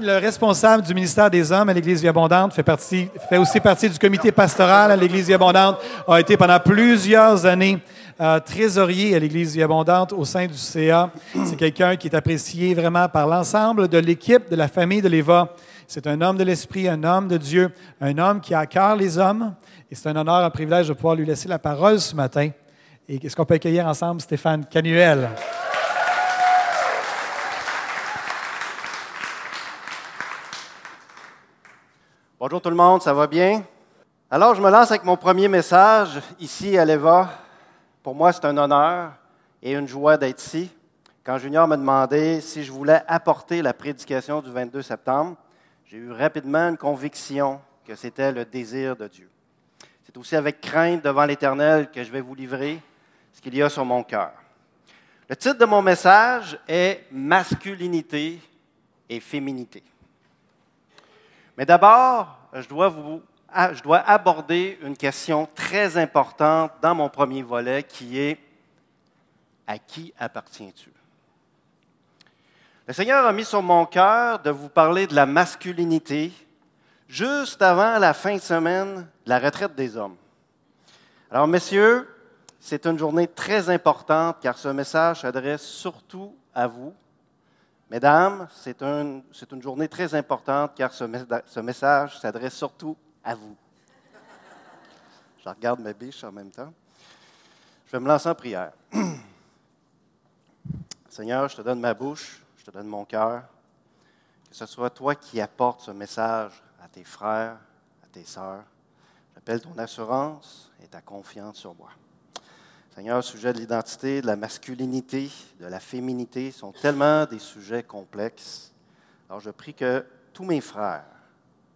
Le responsable du ministère des Hommes à l'Église Vie Abondante, fait, aussi partie du comité pastoral à l'Église Vie Abondante, a été pendant plusieurs années euh, trésorier à l'Église Vie Abondante au sein du CA. C'est quelqu'un qui est apprécié vraiment par l'ensemble de l'équipe, de la famille de l'Éva. C'est un homme de l'Esprit, un homme de Dieu, un homme qui a à les hommes. Et c'est un honneur, un privilège de pouvoir lui laisser la parole ce matin. Et est-ce qu'on peut accueillir ensemble Stéphane Canuel? Bonjour tout le monde, ça va bien? Alors, je me lance avec mon premier message ici à l'EVA. Pour moi, c'est un honneur et une joie d'être ici. Quand Junior m'a demandé si je voulais apporter la prédication du 22 septembre, j'ai eu rapidement une conviction que c'était le désir de Dieu. C'est aussi avec crainte devant l'Éternel que je vais vous livrer ce qu'il y a sur mon cœur. Le titre de mon message est Masculinité et féminité. Mais d'abord, je dois, vous, je dois aborder une question très importante dans mon premier volet qui est À qui appartiens-tu? Le Seigneur a mis sur mon cœur de vous parler de la masculinité juste avant la fin de semaine de la retraite des hommes. Alors, messieurs, c'est une journée très importante car ce message s'adresse surtout à vous Mesdames, c'est une, journée très importante car ce, ce message s'adresse surtout à vous. Je regarde ma biche en même temps. Je vais me lancer en prière. Seigneur, je te donne ma bouche, je te donne mon cœur. Que ce soit toi qui apportes ce message à tes frères, à tes sœurs. J'appelle ton assurance et ta confiance sur moi. Seigneur, le sujet de l'identité, de la masculinité, de la féminité sont tellement des sujets complexes. Alors je prie que tous mes frères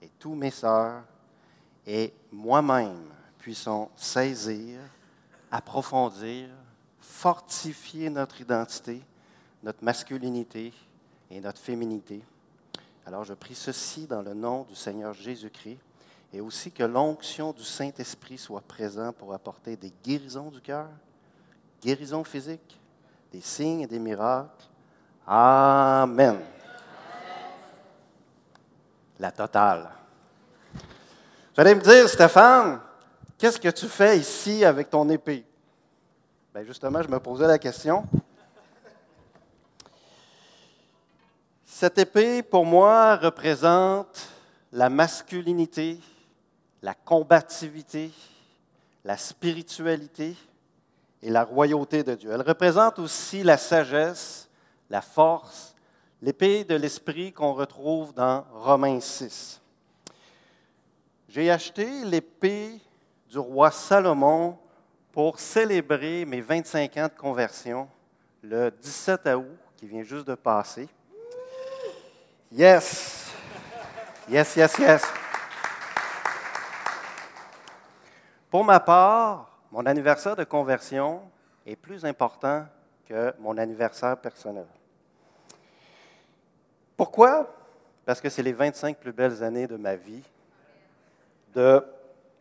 et tous mes sœurs et moi-même puissons saisir, approfondir, fortifier notre identité, notre masculinité et notre féminité. Alors je prie ceci dans le nom du Seigneur Jésus-Christ et aussi que l'onction du Saint-Esprit soit présente pour apporter des guérisons du cœur, guérison physique, des signes et des miracles. Amen. La totale. Vous allez me dire, Stéphane, qu'est-ce que tu fais ici avec ton épée? Bien, justement, je me posais la question. Cette épée, pour moi, représente la masculinité, la combativité, la spiritualité, et la royauté de Dieu. Elle représente aussi la sagesse, la force, l'épée de l'esprit qu'on retrouve dans Romains 6. J'ai acheté l'épée du roi Salomon pour célébrer mes 25 ans de conversion le 17 août qui vient juste de passer. Yes! Yes, yes, yes. Pour ma part, mon anniversaire de conversion est plus important que mon anniversaire personnel. Pourquoi? Parce que c'est les 25 plus belles années de ma vie de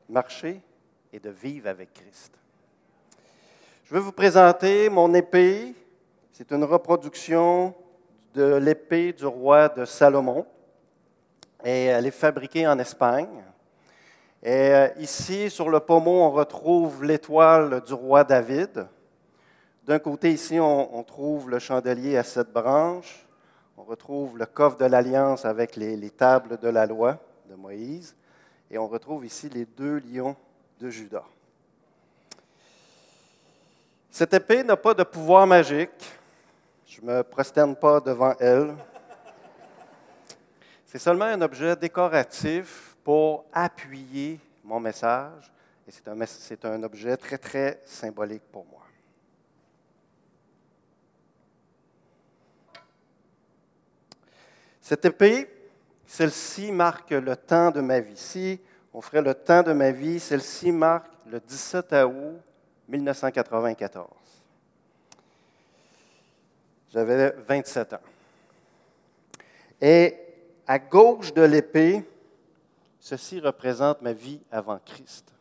marcher et de vivre avec Christ. Je veux vous présenter mon épée. C'est une reproduction de l'épée du roi de Salomon. Et elle est fabriquée en Espagne. Et euh, ici, sur le pommeau, on retrouve l'étoile du roi David. D'un côté, ici, on, trouve le chandelier à sept branches. On retrouve le coffre de l'Alliance avec les, tables de la loi de Moïse. Et on retrouve ici les deux lions de Judas. Cette épée n'a pas de pouvoir magique. Je ne me prosterne pas devant elle. C'est seulement un objet décoratif pour appuyer mon message. Et c'est un, c'est un objet très, très symbolique pour moi. Cette épée, celle-ci marque le temps de ma vie. Si on ferait le temps de ma vie. Celle-ci marque le 17 août 1994. J'avais 27 ans. Et à gauche de l'épée, ceci représente ma vie avant Christ.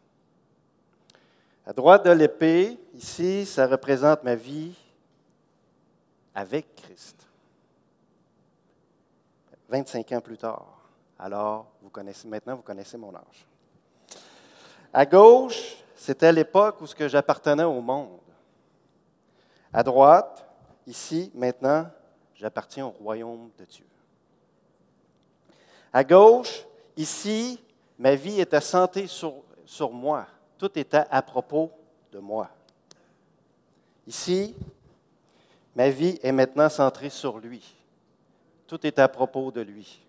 À droite de l'épée, ici, ça représente ma vie avec Christ. 25 ans plus tard. Alors, vous connaissez, maintenant, vous connaissez mon âge. À gauche, c'était l'époque où j'appartenais au monde. À droite, ici, maintenant, j'appartiens au royaume de Dieu. À gauche, ici, ma vie était centrée sur, sur moi. Tout était à propos de moi. Ici, ma vie est maintenant centrée sur lui. Tout est à propos de lui.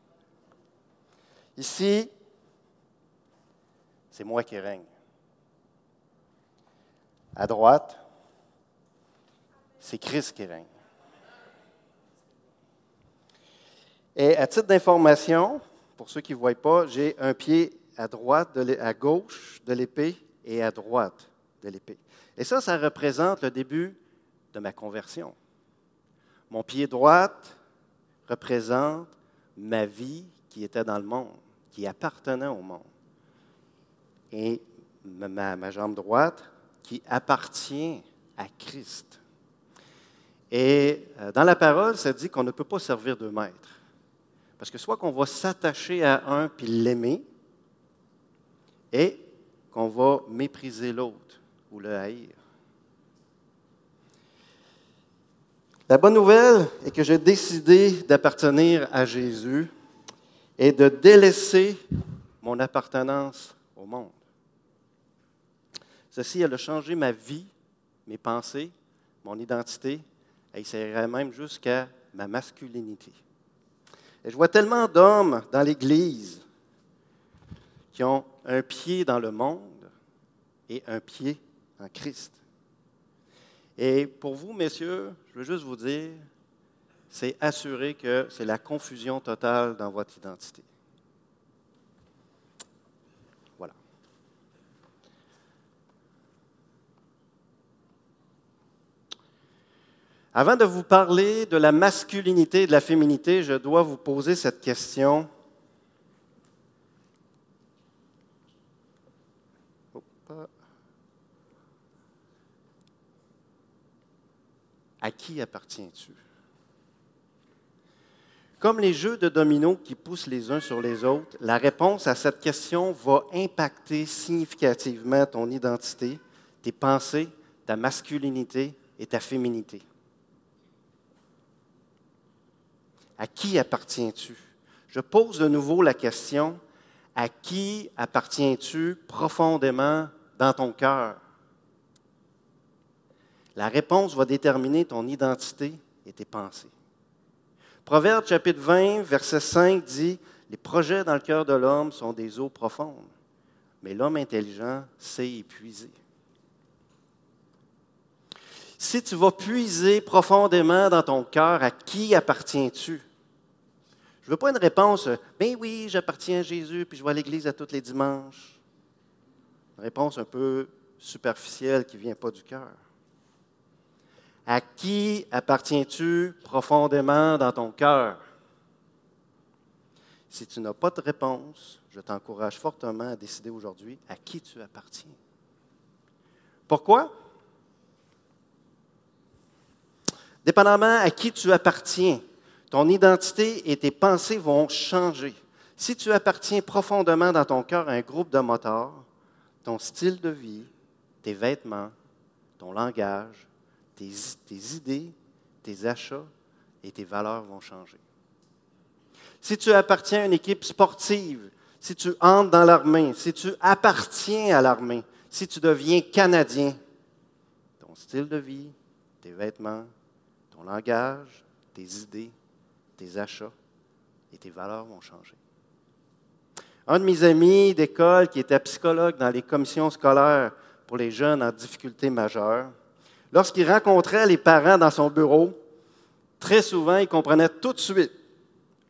Ici, c'est moi qui règne. À droite, c'est Christ qui règne. Et à titre d'information, pour ceux qui ne voient pas, j'ai un pied à droite, à gauche de l'épée et à droite de l'épée. Et ça, ça représente le début de ma conversion. Mon pied droit représente ma vie qui était dans le monde, qui appartenait au monde. Et ma, ma jambe droite qui appartient à Christ. Et euh, dans la parole, ça dit qu'on ne peut pas servir deux maîtres. Parce que soit qu'on va s'attacher à un puis l'aimer, et qu'on va mépriser l'autre ou le haïr. La bonne nouvelle est que j'ai décidé d'appartenir à Jésus et de délaisser mon appartenance au monde. Ceci, elle a changé ma vie, mes pensées, mon identité, et il même jusqu'à ma masculinité. Et je vois tellement d'hommes dans l'Église qui ont un pied dans le monde et un pied en Christ. Et pour vous, messieurs, je veux juste vous dire, c'est assurer que c'est la confusion totale dans votre identité. Avant de vous parler de la masculinité et de la féminité, je dois vous poser cette question. À qui appartiens-tu? Comme les jeux de dominos qui poussent les uns sur les autres, la réponse à cette question va impacter significativement ton identité, tes pensées, ta masculinité et ta féminité. À qui appartiens-tu? Je pose de nouveau la question, à qui appartiens-tu profondément dans ton cœur? La réponse va déterminer ton identité et tes pensées. Proverbe chapitre 20, verset 5 dit, Les projets dans le cœur de l'homme sont des eaux profondes, mais l'homme intelligent sait y puiser. Si tu vas puiser profondément dans ton cœur, à qui appartiens-tu? Je ne veux pas une réponse, ben oui, j'appartiens à Jésus, puis je vais à l'église à tous les dimanches. Une réponse un peu superficielle qui ne vient pas du cœur. À qui appartiens-tu profondément dans ton cœur? Si tu n'as pas de réponse, je t'encourage fortement à décider aujourd'hui à qui tu appartiens. Pourquoi? Dépendamment à qui tu appartiens, ton identité et tes pensées vont changer. Si tu appartiens profondément dans ton cœur à un groupe de motards, ton style de vie, tes vêtements, ton langage, tes, idées, tes achats et tes valeurs vont changer. Si tu appartiens à une équipe sportive, si tu entres dans l'armée, si tu appartiens à l'armée, si tu deviens Canadien, ton style de vie, tes vêtements, ton langage, tes idées, tes achats et tes valeurs vont changer. Un de mes amis d'école qui était psychologue dans les commissions scolaires pour les jeunes en difficulté majeure, lorsqu'il rencontrait les parents dans son bureau, très souvent, il comprenait tout de suite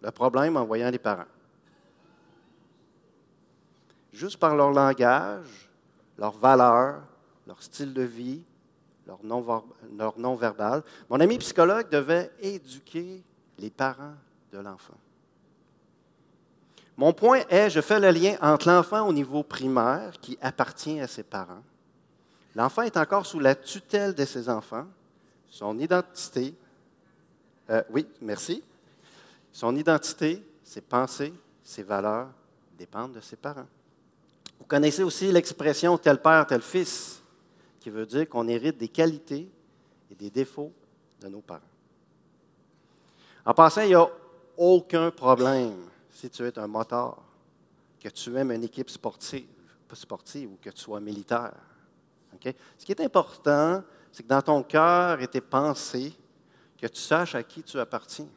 le problème en voyant les parents. juste par leur langage, leur valeur, leur style de vie, leur non-verbal. Mon ami psychologue devait éduquer les parents de l'enfant. Mon point est, je fais le lien entre l'enfant au niveau primaire qui appartient à ses parents. L'enfant est encore sous la tutelle de ses enfants. Son identité, euh, oui, merci. Son identité, ses pensées, ses valeurs dépendent de ses parents. Vous connaissez aussi l'expression tel père, tel fils, qui veut dire qu'on hérite des qualités et des défauts de nos parents. En passant, il n'y a aucun problème si tu es un moteur, que tu aimes une équipe sportive, pas sportive ou que tu sois militaire. Ce qui est important, c'est que dans ton cœur et tes pensées, que tu saches à qui tu appartiens.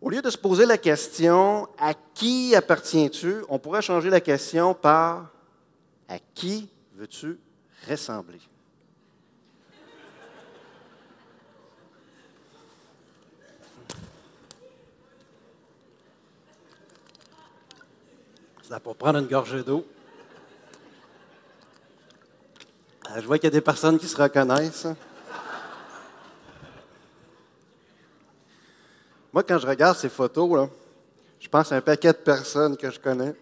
Au lieu de se poser la question à qui appartiens-tu, on pourrait changer la question par à qui veux-tu ressembler? Ça pour prendre une gorgée d'eau. Euh, je vois qu'il y a des personnes qui se reconnaissent. Moi, quand je regarde ces photos, je pense à un paquet de personnes que je connais.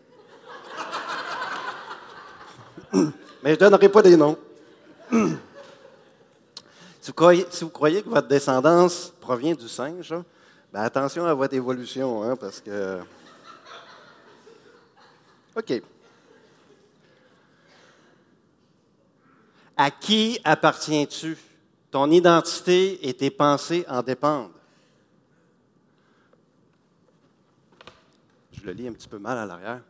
Mais je ne donnerai pas des noms. si, vous croyez, que votre descendance provient du singe, ben attention à votre évolution, hein, parce que OK. À qui appartiens-tu? Ton identité et tes pensées en dépendent. Je le lis un petit peu mal à l'arrière.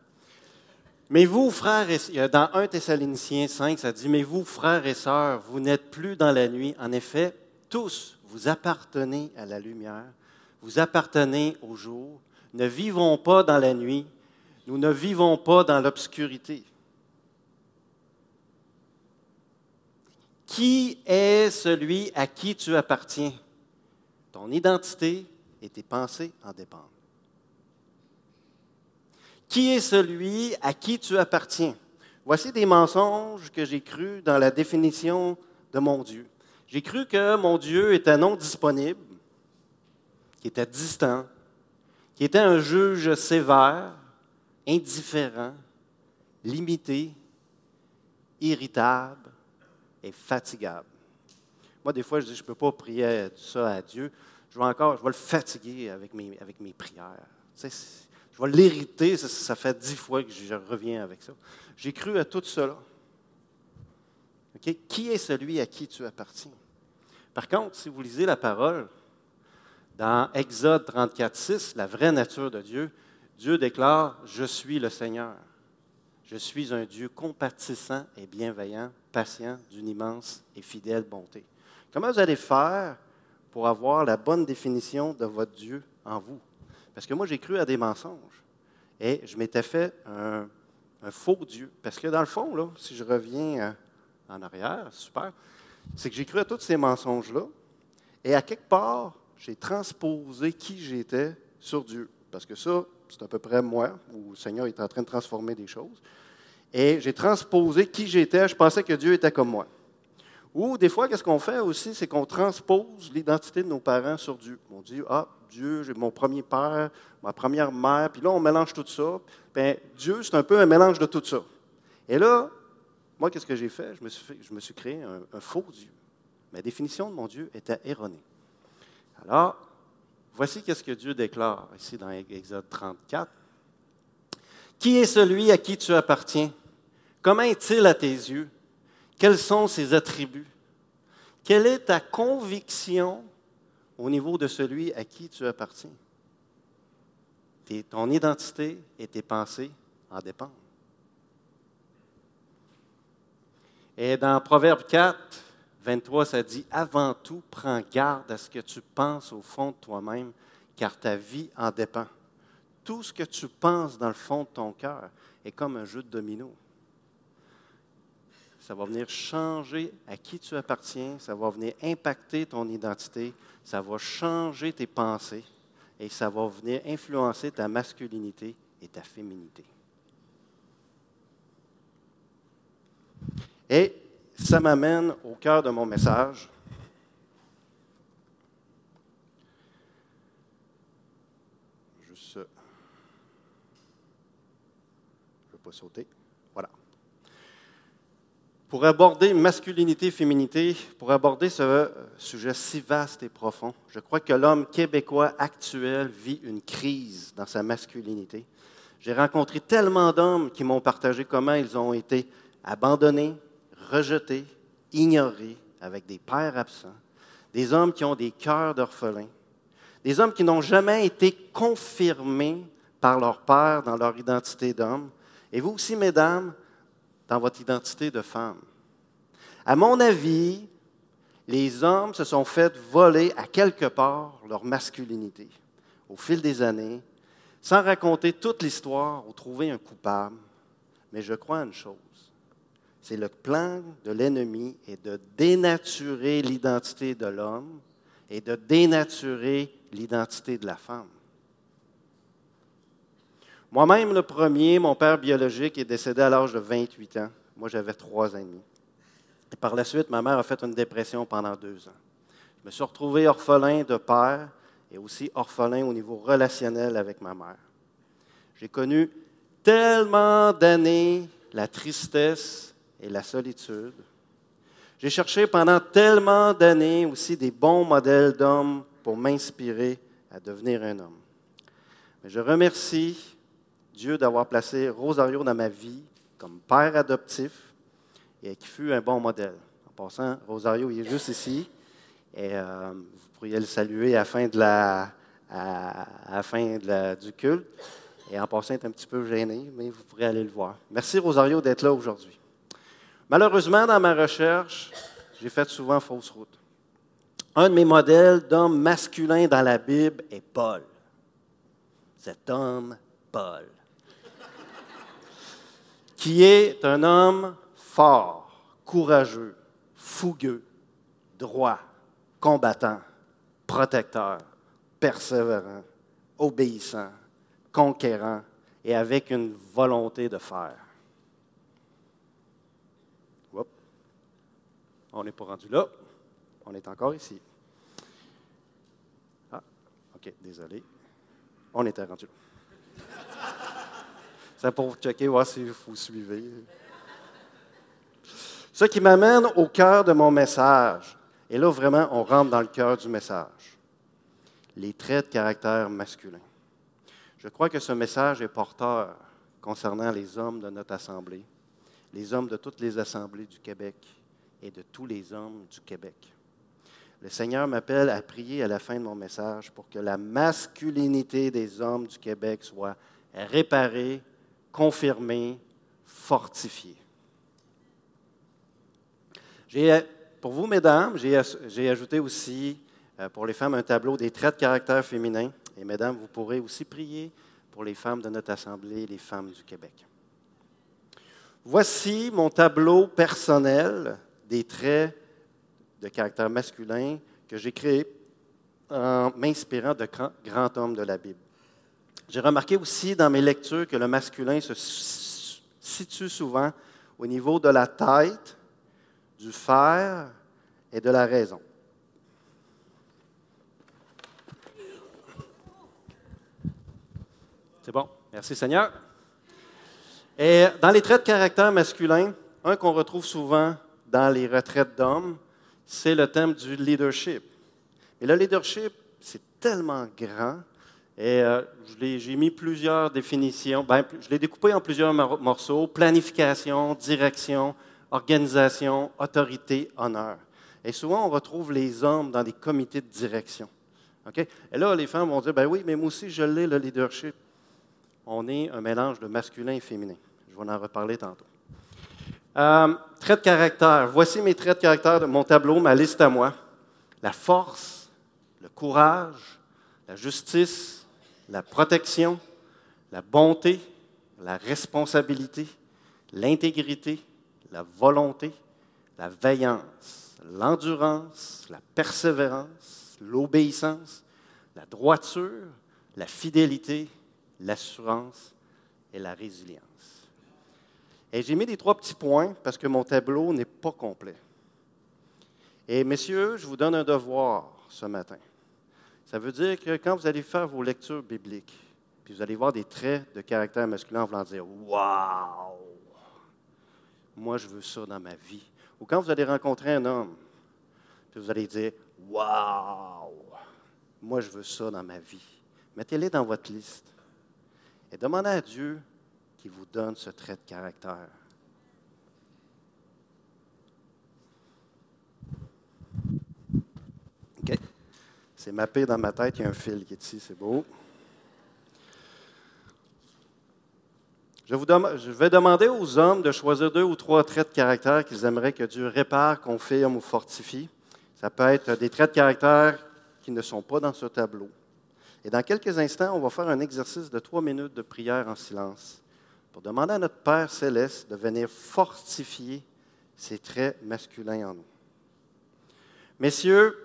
Mais vous, frères et dans 1 Thessaloniciens 5, ça dit Mais vous, frères et sœurs, vous n'êtes plus dans la nuit. En effet, tous, vous appartenez à la lumière, vous appartenez au jour. Ne vivons pas dans la nuit nous ne vivons pas dans l'obscurité. Qui est celui à qui tu appartiens? Ton identité et tes pensées en dépendent. Qui est celui à qui tu appartiens? Voici des mensonges que j'ai crus dans la définition de mon Dieu. J'ai cru que mon Dieu était non disponible, qui était distant, qui était un juge sévère, indifférent, limité, irritable et fatigable. Moi, des fois, je dis, je ne peux pas prier ça à Dieu. Je vais encore, je vais le fatiguer avec mes, avec mes prières. je vais l'irriter, ça, fait dix fois que je reviens avec ça. J'ai cru à tout cela. Qui est celui à qui tu appartiens? Par contre, si vous lisez la parole, dans Exode 34, 6, la vraie nature de Dieu, Dieu déclare, Je suis le Seigneur. Je suis un Dieu compatissant et bienveillant, patient, d'une immense et fidèle bonté. Comment vous allez faire pour avoir la bonne définition de votre Dieu en vous? Parce que moi, j'ai cru à des mensonges. Et je m'étais fait un, faux Dieu. Parce que dans le fond, là, si je reviens euh, en arrière, super, c'est que j'ai cru à tous ces mensonges-là. Et à quelque part, j'ai transposé qui j'étais sur Dieu. Parce que ça, c'est à peu près moi, où le Seigneur est en train de transformer des choses. Et j'ai transposé qui j'étais, je pensais que Dieu était comme moi. Ou des fois, qu'est-ce qu'on fait aussi, c'est qu'on transpose l'identité de nos parents sur Dieu. On dit, ah, Dieu, j'ai mon premier père, ma première mère, puis là, on mélange tout ça. Bien, Dieu, c'est un peu un mélange de tout ça. Et là, moi, qu'est-ce que j'ai fait? Je me suis, je me suis créé un, un faux Dieu. Ma définition de mon Dieu était erronée. Alors, Voici ce que Dieu déclare ici dans Exode 34. Qui est celui à qui tu appartiens? Comment est-il à tes yeux? Quels sont ses attributs? Quelle est ta conviction au niveau de celui à qui tu appartiens? ton identité et tes pensées en dépendent. Et dans Proverbe 4, 23, ça dit, avant tout, prends garde à ce que tu penses au fond de toi-même, car ta vie en dépend. Tout ce que tu penses dans le fond de ton cœur est comme un jeu de domino. Ça va venir changer à qui tu appartiens, ça va venir impacter ton identité, ça va changer tes pensées et ça va venir influencer ta masculinité et ta féminité. Et ça m'amène au cœur de mon message. Juste. Je ne veux pas sauter. Voilà. Pour aborder masculinité féminité, pour aborder ce sujet si vaste et profond, je crois que l'homme québécois actuel vit une crise dans sa masculinité. J'ai rencontré tellement d'hommes qui m'ont partagé comment ils ont été abandonnés, rejetés, ignorés, avec des pères absents, des hommes qui ont des cœurs d'orphelins, des hommes qui n'ont jamais été confirmés par leur père dans leur identité d'homme, et vous aussi, mesdames, dans votre identité de femme. À mon avis, les hommes se sont fait voler à quelque part leur masculinité au fil des années, sans raconter toute l'histoire ou trouver un coupable. Mais je crois une chose, c'est le plan de l'ennemi est de dénaturer l'identité de l'homme et de dénaturer l'identité de la femme. Moi-même, le premier, mon père biologique est décédé à l'âge de 28 ans. Moi, j'avais trois demi. Et par la suite, ma mère a fait une dépression pendant deux ans. Je me suis retrouvé orphelin de père et aussi orphelin au niveau relationnel avec ma mère. J'ai connu tellement d'années la tristesse et la solitude. J'ai cherché pendant tellement d'années aussi des bons modèles d'hommes pour m'inspirer à devenir un homme. Mais je remercie Dieu d'avoir placé Rosario dans ma vie comme père adoptif et qui fut un bon modèle. En passant, Rosario, est juste ici. Et euh, vous pourriez le saluer à la fin, de la, à, la fin de du culte. Et en passant, il est un petit peu gêné, mais vous pourrez aller le voir. Merci, Rosario, d'être là aujourd'hui. Malheureusement, dans ma recherche, j'ai fait souvent fausse route. Un de mes modèles d'homme masculin dans la Bible est Paul. Cet homme, Paul qui est un homme fort, courageux, fougueux, droit, combattant, protecteur, persévérant, obéissant, conquérant et avec une volonté de faire. On n'est pas rendu là. On est encore ici. Ah, OK, désolé. On était rendu là. C'est pour checker, voir si vous suivez. Ce qui m'amène au cœur de mon message. Et là, vraiment, on rentre dans le cœur du message. Les traits de caractère masculin. Je crois que ce message est porteur concernant les hommes de notre Assemblée, les hommes de toutes les assemblées du Québec et de tous les hommes du Québec. Le Seigneur m'appelle à prier à la fin de mon message pour que la masculinité des hommes du Québec soit réparée confirmé, fortifié. pour vous, mesdames, j'ai ajouté aussi euh, pour les femmes un tableau des traits de caractère féminin. Et mesdames, vous pourrez aussi prier pour les femmes de notre Assemblée, les femmes du Québec. Voici mon tableau personnel des traits de caractère masculin que j'ai créé en m'inspirant de grands hommes de la Bible. J'ai remarqué aussi dans mes lectures que le masculin se situe souvent au niveau de la tête, du fer et de la raison. C'est bon. Merci Seigneur. Et dans les traits de caractère masculin, un qu'on retrouve souvent dans les retraites d'hommes, c'est le thème du leadership. Et le leadership, c'est tellement grand et euh, j'ai mis plusieurs définitions. Ben, je l'ai découpé en plusieurs morceaux planification, direction, organisation, autorité, honneur. Et souvent, on retrouve les hommes dans des comités de direction. Et là, les femmes vont dire ben oui, mais moi aussi, je l'ai, le leadership. On est un mélange de masculin et féminin. Je vais en reparler tantôt. Euh, traits de caractère. Voici mes traits de caractère de mon tableau, ma liste à moi. La force, le courage, la justice, la protection, la bonté, la responsabilité, l'intégrité, la volonté, la veillance, l'endurance, la persévérance, l'obéissance, la droiture, la fidélité, l'assurance et la résilience. Et j'ai mis les trois petits points parce que mon tableau n'est pas complet. Et messieurs, je vous donne un devoir ce matin. Ça veut dire que quand vous allez faire vos lectures bibliques, puis vous allez voir des traits de caractère masculin, vous allez dire Waouh! Moi, je veux ça dans ma vie. Ou quand vous allez rencontrer un homme, puis vous allez dire Waouh! Moi, je veux ça dans ma vie. Mettez-les dans votre liste. Et demandez à Dieu qu'il vous donne ce trait de caractère. OK. C'est mappé dans ma tête. Il y a un fil qui est ici. C'est beau. Je, je vais demander aux hommes de choisir deux ou trois traits de caractère qu'ils aimeraient que Dieu répare, confirme ou fortifie. Ça peut être des traits de caractère qui ne sont pas dans ce tableau. Et dans quelques instants, on va faire un exercice de trois minutes de prière en silence pour demander à notre Père céleste de venir fortifier ces traits masculins en nous. Messieurs,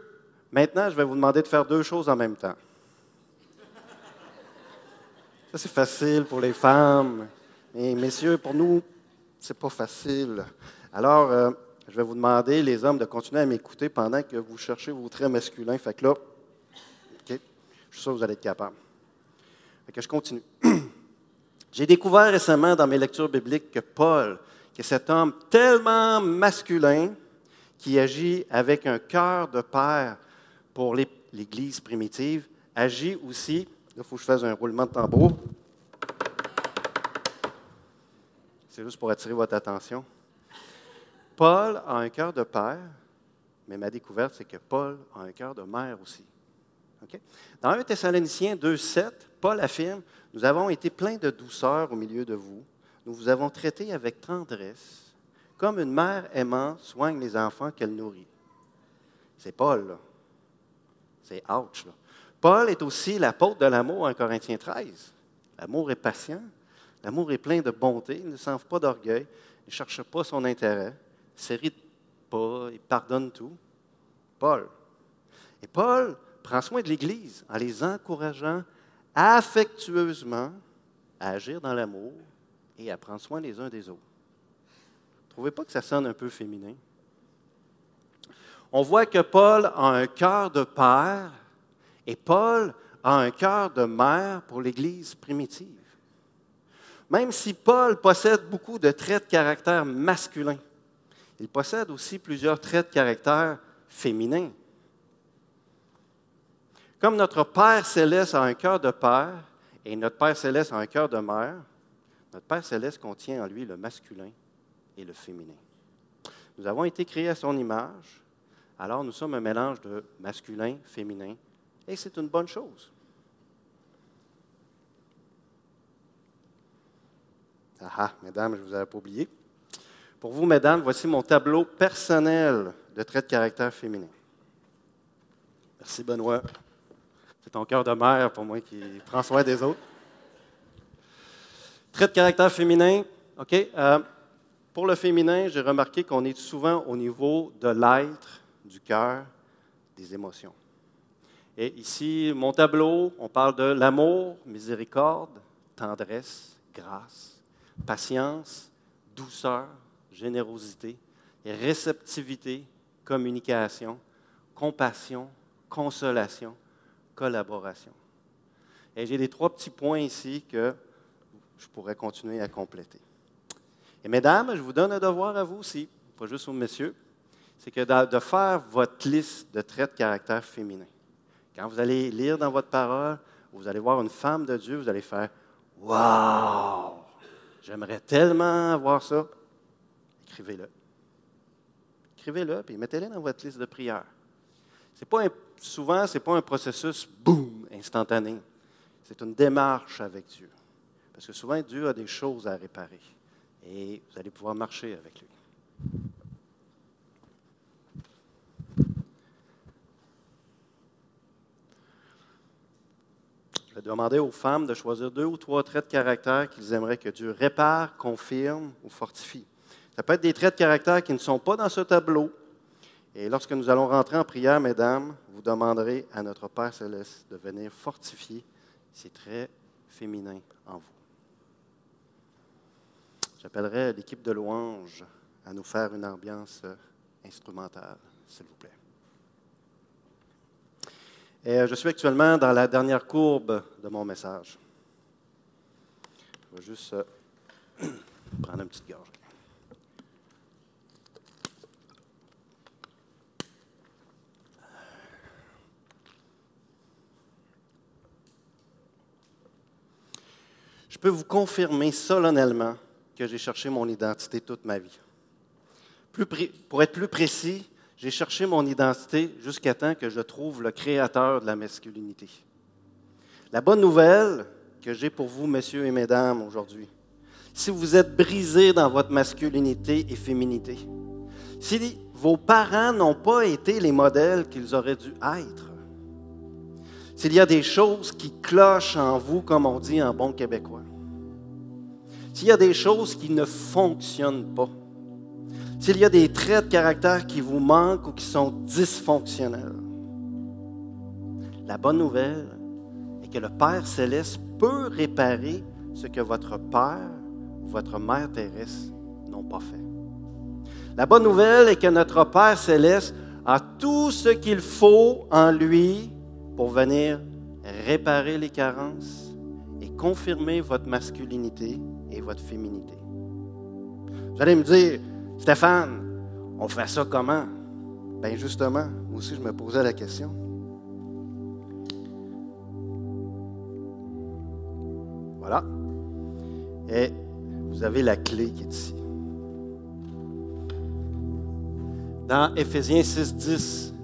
maintenant, je vais vous demander de faire deux choses en même temps. Ça, c'est facile pour les femmes. Mais messieurs, pour nous, c'est pas facile. Alors, euh, je vais vous demander, les hommes, de continuer à m'écouter pendant que vous cherchez vos traits masculins. Fait que là, je suis sûr que vous allez être capable. Fait que je continue. J'ai découvert récemment dans mes lectures bibliques que Paul, que cet homme tellement masculin qui agit avec un cœur de père pour l'Église primitive, agit aussi, il faut que je fasse un roulement de tambour. C'est juste pour attirer votre attention. Paul a un cœur de père, mais ma découverte, c'est que Paul a un cœur de mère aussi. Dans 1 Thessaloniciens 2,7, Paul affirme Nous avons été pleins de douceur au milieu de vous. Nous vous avons traité avec tendresse, comme une mère aimant soigne les enfants qu'elle nourrit. C'est Paul, là. C'est ouch, là. Paul est aussi l'apôtre de l'amour en Corinthiens 13. L'amour est patient, l'amour est plein de bonté, il ne s'en pas d'orgueil, il ne cherche pas son intérêt, il ne s'irrite pas, il pardonne tout. Paul. Et Paul prend soin de l'Église en les encourageant affectueusement à agir dans l'amour et à prendre soin les uns des autres. Trouvez pas que ça sonne un peu féminin? On voit que Paul a un cœur de père et Paul a un cœur de mère pour l'Église primitive. Même si Paul possède beaucoup de traits de caractère masculin, il possède aussi plusieurs traits de caractère féminins. Comme notre Père céleste a un cœur de père et notre Père céleste a un cœur de mère, notre Père céleste contient en lui le masculin et le féminin. Nous avons été créés à son image, alors nous sommes un mélange de masculin, féminin, et c'est une bonne chose. Ah, ah mesdames, je ne vous avais pas oublié. Pour vous, mesdames, voici mon tableau personnel de traits de caractère féminin. Merci, Benoît. C'est ton cœur de mère pour moi qui prend soin des autres. Trait de caractère féminin. OK. Euh, pour le féminin, j'ai remarqué qu'on est souvent au niveau de l'être, du cœur, des émotions. Et ici, mon tableau, on parle de l'amour, miséricorde, tendresse, grâce, patience, douceur, générosité, réceptivité, communication, compassion, consolation, collaboration. Et j'ai les trois petits points ici que je pourrais continuer à compléter. Et mesdames, je vous donne un devoir à vous aussi, pas juste aux messieurs, c'est que de faire votre liste de traits de caractère féminin. Quand vous allez lire dans votre parole, vous allez voir une femme de Dieu, vous allez faire Waouh! J'aimerais tellement avoir ça. Écrivez-le. Écrivez-le, puis mettez-le dans votre liste de prière. C'est pas souvent, ce n'est pas un processus, boum, instantané. C'est une démarche avec Dieu. Parce que souvent, Dieu a des choses à réparer. Et vous allez pouvoir marcher avec lui. Je vais demander aux femmes de choisir deux ou trois traits de caractère qu'ils aimeraient que Dieu répare, confirme ou fortifie. Ça peut être des traits de caractère qui ne sont pas dans ce tableau, et lorsque nous allons rentrer en prière, mesdames, vous demanderez à notre Père céleste de venir fortifier ces traits féminins en vous. J'appellerai l'équipe de louange à nous faire une ambiance euh, instrumentale, s'il vous plaît. Euh, je suis actuellement dans la dernière courbe de mon message. Je vais juste euh, prendre une petite gorge. Peux vous confirmer solennellement que j'ai cherché mon identité toute ma vie. pour être plus précis, j'ai cherché mon identité jusqu'à temps que je trouve le créateur de la masculinité. La bonne nouvelle que j'ai pour vous, messieurs et mesdames, aujourd'hui, si vous êtes brisés dans votre masculinité et féminité, si vos parents n'ont pas été les modèles qu'ils auraient dû être, s'il y a des choses qui clochent en vous, comme on dit en bon québécois, s'il y a des choses qui ne fonctionnent pas, s'il y a des traits de caractère qui vous manquent ou qui sont dysfonctionnels, la bonne nouvelle est que le Père céleste peut réparer ce que votre Père ou votre Mère terrestre n'ont pas fait. La bonne nouvelle est que notre Père céleste a tout ce qu'il faut en lui pour venir réparer les carences et confirmer votre masculinité votre féminité. Vous allez me dire, Stéphane, on fait ça comment? Bien justement, moi aussi je me posais la question. Voilà. Et vous avez la clé qui est ici. Dans Éphésiens 6, 10,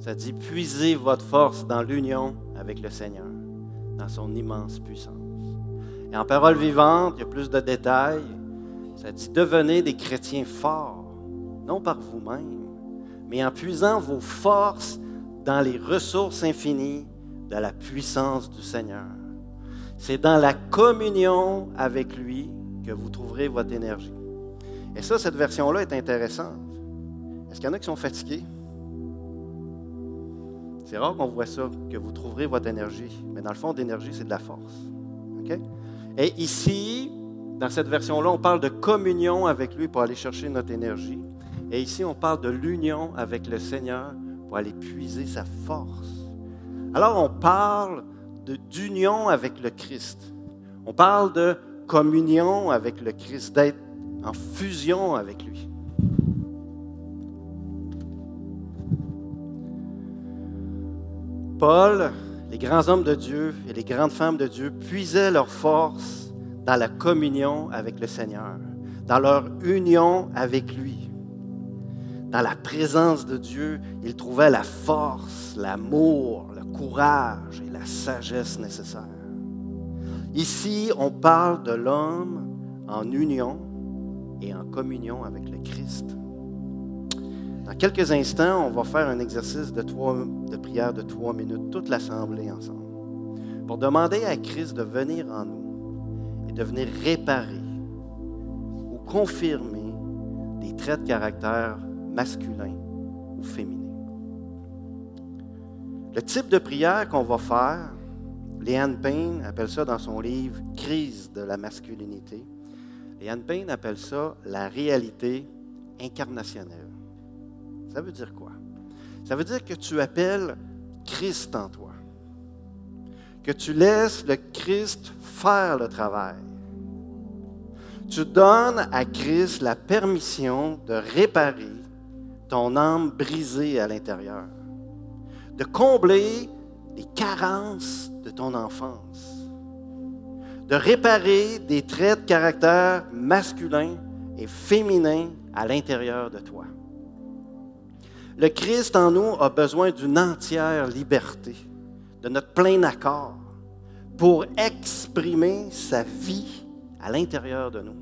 ça dit Puisez votre force dans l'union avec le Seigneur, dans son immense puissance. Et en parole vivante, il y a plus de détails. Ça dit Devenez des chrétiens forts, non par vous-même, mais en puisant vos forces dans les ressources infinies de la puissance du Seigneur. C'est dans la communion avec lui que vous trouverez votre énergie. Et ça, cette version-là est intéressante. Est-ce qu'il y en a qui sont fatigués? C'est rare qu'on voit ça, que vous trouverez votre énergie. Mais dans le fond, d'énergie, c'est de la force. Et ici, dans cette version-là, on parle de communion avec lui pour aller chercher notre énergie. Et ici, on parle de l'union avec le Seigneur pour aller puiser sa force. Alors, on parle d'union avec le Christ. On parle de communion avec le Christ, d'être en fusion avec lui. Paul, les grands hommes de Dieu et les grandes femmes de Dieu puisaient leur force dans la communion avec le Seigneur, dans leur union avec lui. Dans la présence de Dieu, ils trouvaient la force, l'amour, le courage et la sagesse nécessaires. Ici, on parle de l'homme en union et en communion avec le Christ. Dans quelques instants, on va faire un exercice de, prière de trois minutes, toute l'assemblée ensemble, pour demander à Christ de venir en nous et de venir réparer ou confirmer des traits de caractère masculins ou féminins. Le type de prière qu'on va faire, Léanne Payne appelle ça dans son livre Crise de la masculinité. Léanne Payne appelle ça la réalité incarnationnelle. Ça veut dire quoi? Ça veut dire que tu appelles Christ en toi. Que tu laisses le Christ faire le travail. Tu donnes à Christ la permission de réparer ton âme brisée à l'intérieur, de combler les carences de ton enfance, de réparer des traits de caractère masculins et féminins à l'intérieur de toi. Le Christ en nous a besoin d'une entière liberté, de notre plein accord, pour exprimer sa vie à l'intérieur de nous.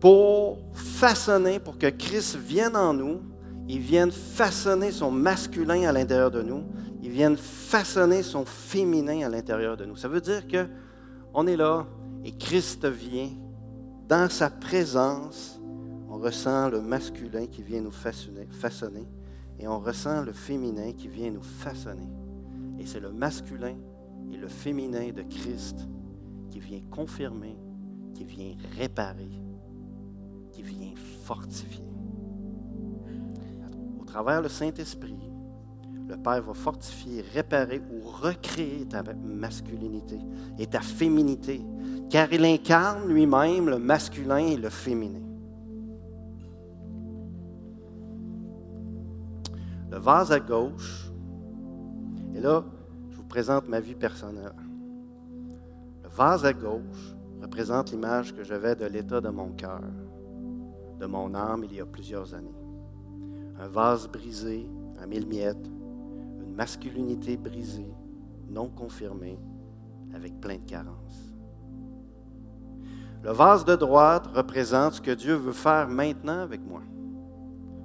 Pour façonner, pour que Christ vienne en nous, il vienne façonner son masculin à l'intérieur de nous, il vienne façonner son féminin à l'intérieur de nous. Ça veut dire que on est là et Christ vient dans sa présence on ressent le masculin qui vient nous façonner, et on ressent le féminin qui vient nous façonner. Et c'est le masculin et le féminin de Christ qui vient confirmer, qui vient réparer, qui vient fortifier. Au travers le Saint-Esprit, le Père va fortifier, réparer ou recréer ta masculinité et ta féminité, car il incarne lui-même le masculin et le féminin. Vase à gauche, et là, je vous présente ma vie personnelle. Le vase à gauche représente l'image que j'avais de l'état de mon cœur, de mon âme il y a plusieurs années. Un vase brisé, à mille miettes, une masculinité brisée, non confirmée, avec plein de carences. Le vase de droite représente ce que Dieu veut faire maintenant avec moi.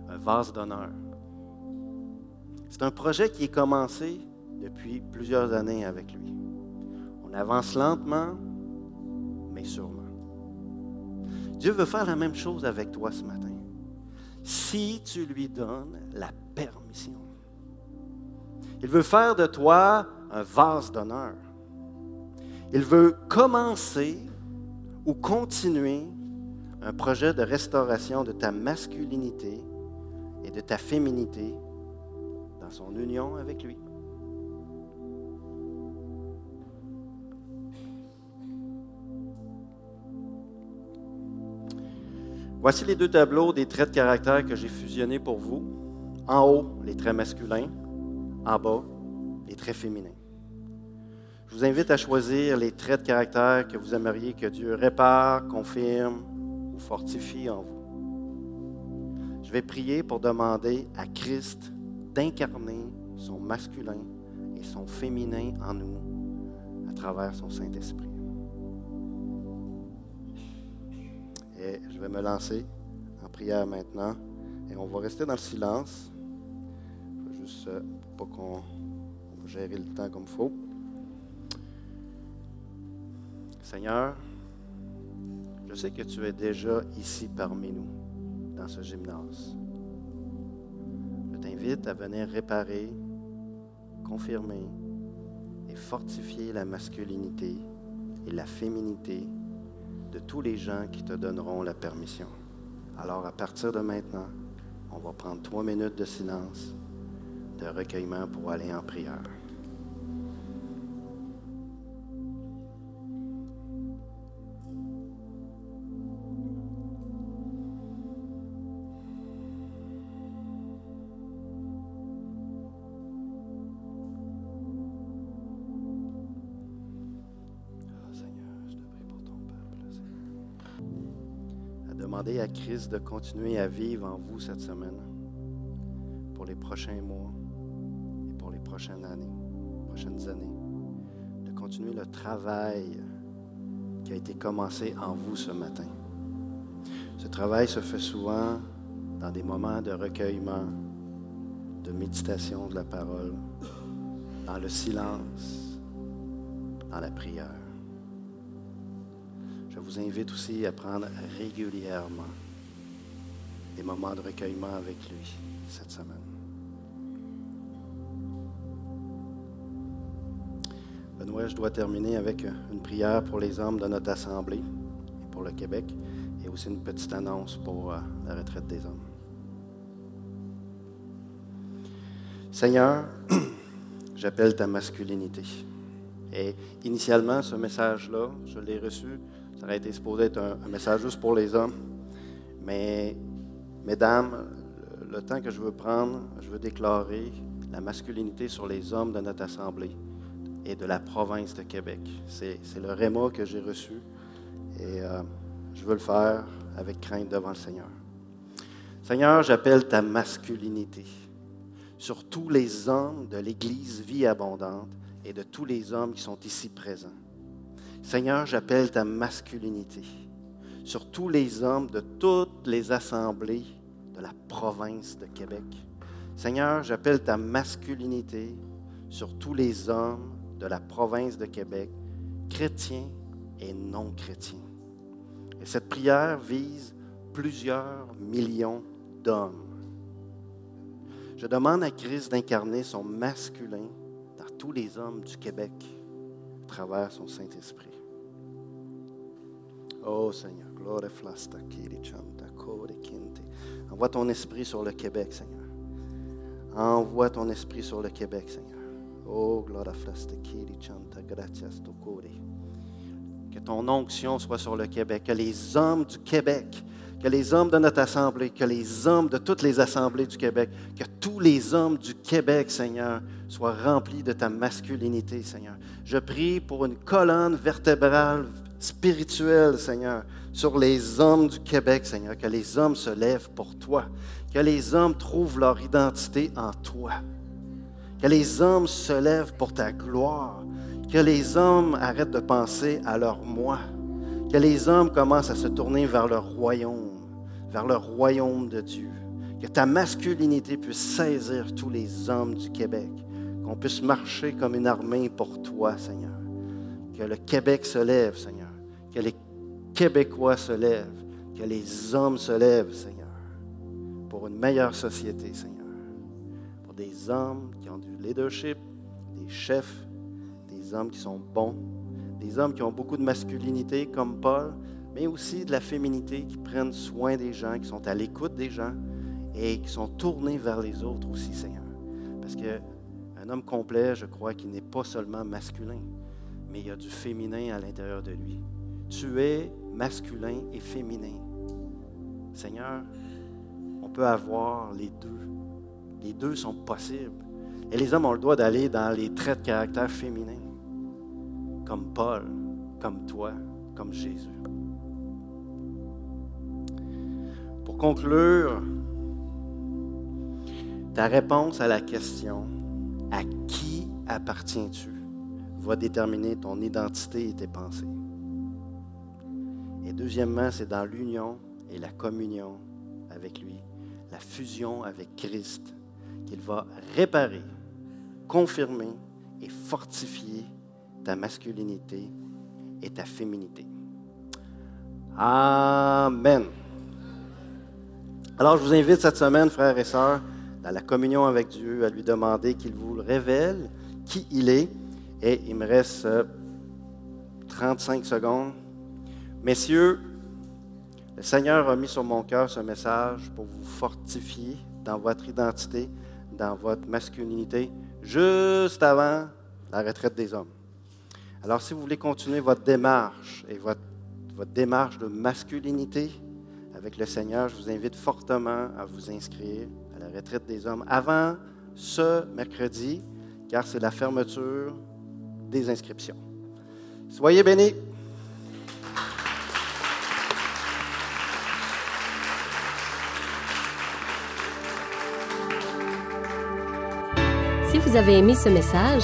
Un vase d'honneur. C'est un projet qui est commencé depuis plusieurs années avec lui. On avance lentement, mais sûrement. Dieu veut faire la même chose avec toi ce matin. Si tu lui donnes la permission. Il veut faire de toi un vase d'honneur. Il veut commencer ou continuer un projet de restauration de ta masculinité et de ta féminité son union avec lui. Voici les deux tableaux des traits de caractère que j'ai fusionnés pour vous. En haut, les traits masculins. En bas, les traits féminins. Je vous invite à choisir les traits de caractère que vous aimeriez que Dieu répare, confirme ou fortifie en vous. Je vais prier pour demander à Christ d'incarner son masculin et son féminin en nous à travers son Saint-Esprit. Et je vais me lancer en prière maintenant. Et on va rester dans le silence. Juste euh, qu'on gérer le temps comme il faut. Seigneur, je sais que tu es déjà ici parmi nous, dans ce gymnase. Je t'invite à venir réparer, confirmer et fortifier la masculinité et la féminité de tous les gens qui te donneront la permission. Alors à partir de maintenant, on va prendre trois minutes de silence, de recueillement pour aller en prière. À Christ de continuer à vivre en vous cette semaine, pour les prochains mois et pour les prochaines années, prochaines années, de continuer le travail qui a été commencé en vous ce matin. Ce travail se fait souvent dans des moments de recueillement, de méditation de la parole, dans le silence, dans la prière vous invite aussi à prendre régulièrement des moments de recueillement avec lui cette semaine. Benoît, je dois terminer avec une prière pour les hommes de notre Assemblée et pour le Québec et aussi une petite annonce pour euh, la retraite des hommes. Seigneur, j'appelle ta masculinité. Et initialement, ce message-là, je l'ai reçu ça aurait été supposé être un, message juste pour les hommes. Mais, mesdames, le, temps que je veux prendre, je veux déclarer la masculinité sur les hommes de notre Assemblée et de la province de Québec. C'est le réma que j'ai reçu et euh, je veux le faire avec crainte devant le Seigneur. Seigneur, j'appelle ta masculinité sur tous les hommes de l'Église Vie Abondante et de tous les hommes qui sont ici présents. Seigneur, j'appelle ta masculinité sur tous les hommes de toutes les assemblées de la province de Québec. Seigneur, j'appelle ta masculinité sur tous les hommes de la province de Québec, chrétiens et non chrétiens. Et cette prière vise plusieurs millions d'hommes. Je demande à Christ d'incarner son masculin dans tous les hommes du Québec travers son Saint-Esprit. Oh Seigneur, gloire flasta chanta kore kinte. Envoie ton esprit sur le Québec, Seigneur. Envoie ton esprit sur le Québec, Seigneur. Oh, gloire flasta chanta gratias to kore. Que ton onction soit sur le Québec, que les hommes du Québec, que les hommes de notre assemblée, que les hommes de toutes les assemblées du Québec, que tous les hommes du Québec, Seigneur, soient remplis de ta masculinité, Seigneur. Je prie pour une colonne vertébrale spirituelle, Seigneur, sur les hommes du Québec, Seigneur, que les hommes se lèvent pour toi, que les hommes trouvent leur identité en toi, que les hommes se lèvent pour ta gloire, que les hommes arrêtent de penser à leur moi, que les hommes commencent à se tourner vers leur royaume, vers le royaume de Dieu, que ta masculinité puisse saisir tous les hommes du Québec, qu'on puisse marcher comme une armée pour toi, Seigneur, que le Québec se lève, Seigneur, que les Québécois se lèvent, que les hommes se lèvent, Seigneur, pour une meilleure société, Seigneur, pour des hommes qui ont du leadership, des chefs, hommes qui sont bons, des hommes qui ont beaucoup de masculinité comme Paul, mais aussi de la féminité, qui prennent soin des gens, qui sont à l'écoute des gens et qui sont tournés vers les autres aussi, Seigneur. Parce qu'un homme complet, je crois qu'il n'est pas seulement masculin, mais il y a du féminin à l'intérieur de lui. Tu es masculin et féminin. Seigneur, on peut avoir les deux. Les deux sont possibles. Et les hommes ont le droit d'aller dans les traits de caractère féminin, comme Paul, comme toi, comme Jésus. Pour conclure, ta réponse à la question à qui appartiens-tu va déterminer ton identité et tes pensées. Et deuxièmement, c'est dans l'union et la communion avec lui, la fusion avec Christ, qu'il va réparer, confirmer et fortifier ta masculinité et ta féminité. Amen. Alors, je vous invite cette semaine, frères et sœurs, dans la communion avec Dieu, à lui demander qu'il vous le révèle, qui il est. Et il me reste 35 secondes. Messieurs, le Seigneur a mis sur mon cœur ce message pour vous fortifier dans votre identité, dans votre masculinité, juste avant la retraite des hommes. Alors, si vous voulez continuer votre démarche et votre, démarche de masculinité avec le Seigneur, je vous invite fortement à vous inscrire à la retraite des hommes avant ce mercredi, car c'est la fermeture des inscriptions. Soyez bénis. Si vous avez aimé ce message,